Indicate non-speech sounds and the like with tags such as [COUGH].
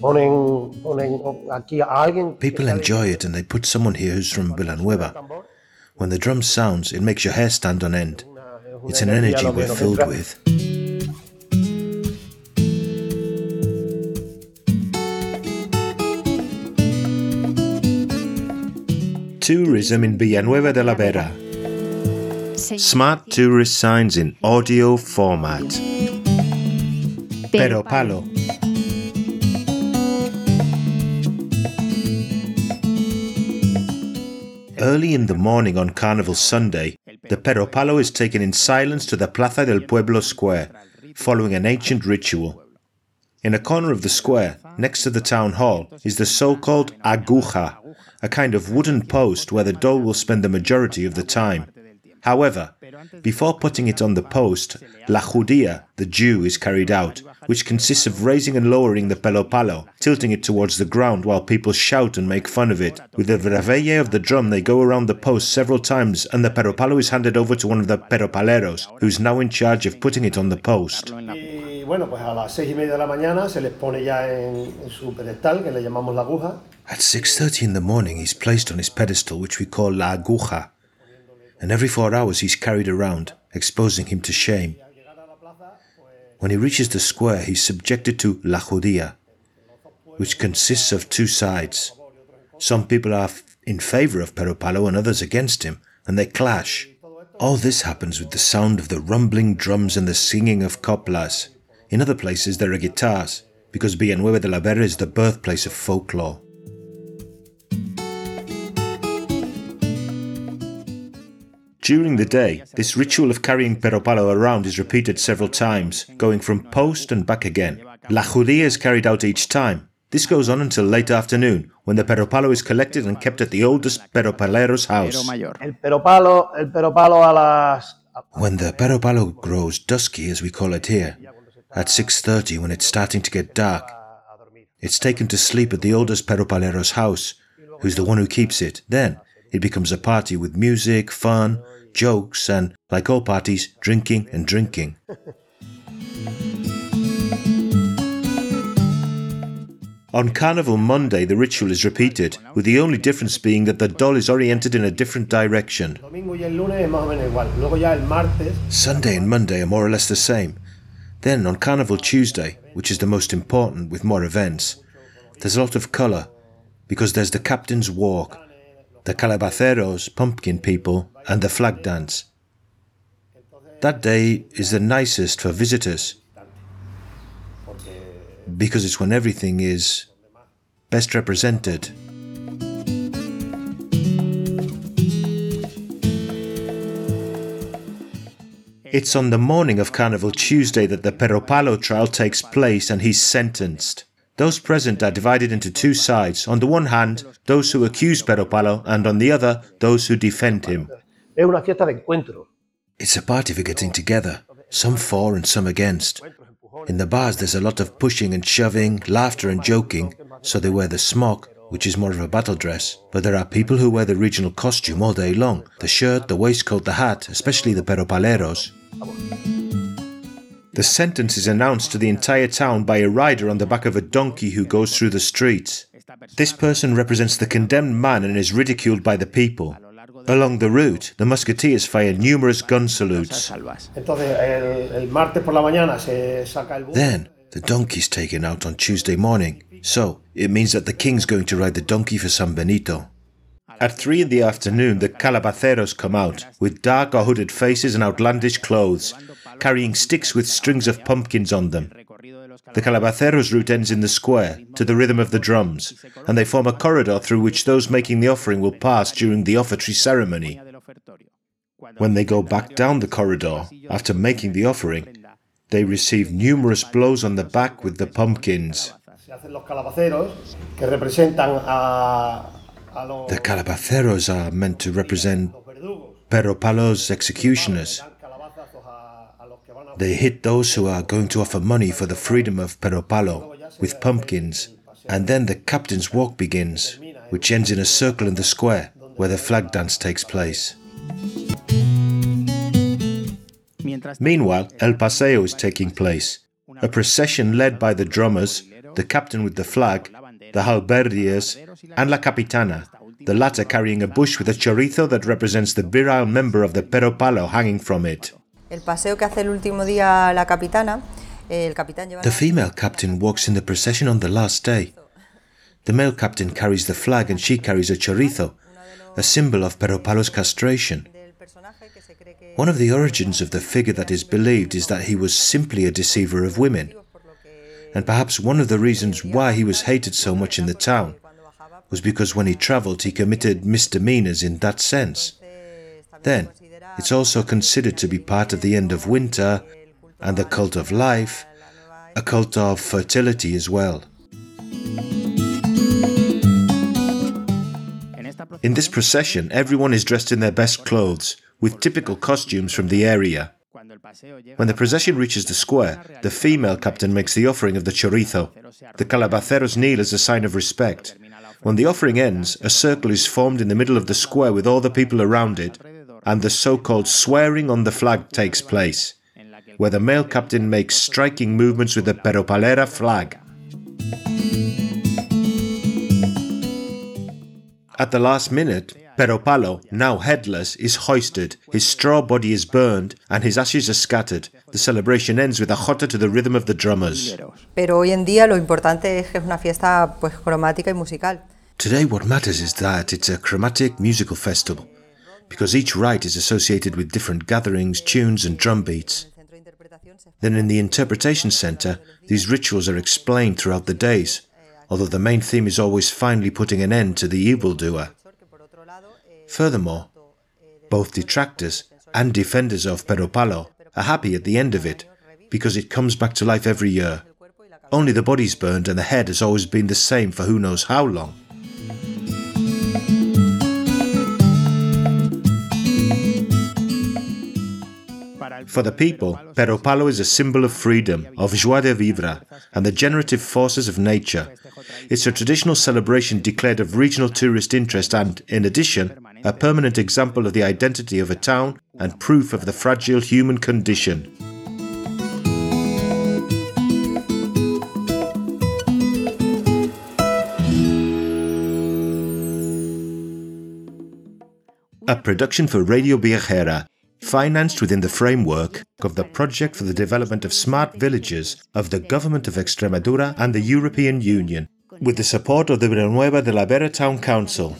People enjoy it and they put someone here who's from Villanueva. When the drum sounds, it makes your hair stand on end. It's an energy we're filled with. Tourism in Villanueva de la Vera. Smart tourist signs in audio format. Pero Palo. Early in the morning on Carnival Sunday, the Pero Palo is taken in silence to the Plaza del Pueblo square, following an ancient ritual. In a corner of the square, next to the town hall, is the so called aguja, a kind of wooden post where the doll will spend the majority of the time. However, before putting it on the post, La Judia, the Jew, is carried out, which consists of raising and lowering the Peropalo, tilting it towards the ground while people shout and make fun of it. With the reveille of the drum, they go around the post several times, and the pero palo is handed over to one of the peropaleros, who's now in charge of putting it on the post. bueno, pues a las seis y media de la mañana se les pone ya en, en su pedestal, que le llamamos la aguja. At 6.30 in the morning, he's placed on his pedestal, which we call la aguja, and every four hours he's carried around, exposing him to shame. When he reaches the square, he's subjected to la judia, which consists of two sides. Some people are in favor of Peropalo and others against him, and they clash. All this happens with the sound of the rumbling drums and the singing of coplas. In other places, there are guitars, because Villanueva de la Vera is the birthplace of folklore. During the day, this ritual of carrying Peropalo around is repeated several times, going from post and back again. La Judia is carried out each time. This goes on until late afternoon, when the Peropalo is collected and kept at the oldest Peropalero's house. El peropalo, el peropalo a las When the Peropalo grows dusky, as we call it here, at 6.30 when it's starting to get dark, it's taken to sleep at the oldest Peropalero's house, who's the one who keeps it. Then, it becomes a party with music, fun, jokes, and, like all parties, drinking and drinking. [LAUGHS] On Carnival Monday, the ritual is repeated, with the only difference being that the doll is oriented in a different direction. domingo y el lunes es más o menos igual. Luego ya el martes Sunday and Monday are more or less the same. Then on Carnival Tuesday, which is the most important with more events, there's a lot of colour because there's the Captain's Walk, the Calabaceros, pumpkin people, and the flag dance. That day is the nicest for visitors because it's when everything is best represented. It's on the morning of Carnival Tuesday that the Peropalo trial takes place and he's sentenced. Those present are divided into two sides. On the one hand, those who accuse Peropalo, and on the other, those who defend him. es una fiesta de encuentro. It's a party for getting together, some for and some against. In the bars, there's a lot of pushing and shoving, laughter and joking, so they wear the smock, which is more of a battle dress. But there are people who wear the regional costume all day long the shirt, the waistcoat, the hat, especially the peropaleros. The sentence is announced to the entire town by a rider on the back of a donkey who goes through the streets. This person represents the condemned man and is ridiculed by the people. Along the route, the musketeers fire numerous gun salutes. Entonces el, el martes por la mañana se saca el burro. Then, the donkey's taken out on Tuesday morning. So, it means that the king's going to ride the donkey for San Benito. At three in the afternoon, the calabaceros come out, with dark or hooded faces and outlandish clothes, carrying sticks with strings of pumpkins on them. The calabaceros route ends in the square, to the rhythm of the drums, and they form a corridor through which those making the offering will pass during the offertory ceremony. When they go back down the corridor, after making the offering, they receive numerous blows on the back with the pumpkins. Se hacen los calabaceros que representan a, a los, The calabaceros are meant to represent los verdugos. Peropalo's executioners. Dan calabazazos a, a los que van a They hit those who are going to offer money for the freedom of Peropalo with pumpkins. And then the captain's walk begins, which ends in a circle in the square where the flag dance takes place. Meanwhile, El Paseo is taking place, a procession led by the drummers, the captain with the flag, the halberdiers, and la capitana, the latter carrying a bush with a chorizo that represents the virile member of the pero palo hanging from it. El paseo que hace el último día la capitana, el capitán lleva The female captain walks in the procession on the last day. The male captain carries the flag and she carries a chorizo, a symbol of Pero Palo's castration. del personaje que se cree que One of the origins of the figure that is believed is that he was simply a deceiver of women, por lo que and perhaps one of the reasons why he was hated so much in the town was because when he travelled he committed misdemeanors in that sense. Then, it's also considered to be part of the end of winter and the cult of life, a cult of fertility as well. In this procession, everyone is dressed in their best clothes, with typical costumes from the area. When the procession reaches the square, the female captain makes the offering of the chorizo. The calabaceros kneel as a sign of respect. When the offering ends, a circle is formed in the middle of the square with all the people around it, and the so called swearing on the flag takes place, where the male captain makes striking movements with the peropalera flag. At the last minute, Peropalo, now headless, is hoisted, his straw body is burned, and his ashes are scattered. The celebration ends with a jota to the rhythm of the drummers. Pero hoy en día lo importante es que es una fiesta pues cromática y musical. Today, what matters is that it's a chromatic musical festival, because each rite is associated with different gatherings, tunes, and drum beats. Then, in the interpretation center, these rituals are explained throughout the days, although the main theme is always finally putting an end to the evildoer. Furthermore, both detractors and defenders of Peropalo are happy at the end of it because it comes back to life every year. Only the body's burned and the head has always been the same for who knows how long. For the people, Peropalo is a symbol of freedom, of joie de vivre, and the generative forces of nature. It's a traditional celebration declared of regional tourist interest and, in addition, a permanent example of the identity of a town and proof of the fragile human condition. A production for Radio Viajera, financed within the framework of the Project for the Development of Smart Villages of the Government of Extremadura and the European Union, with the support of the Villanueva de la Vera Town Council.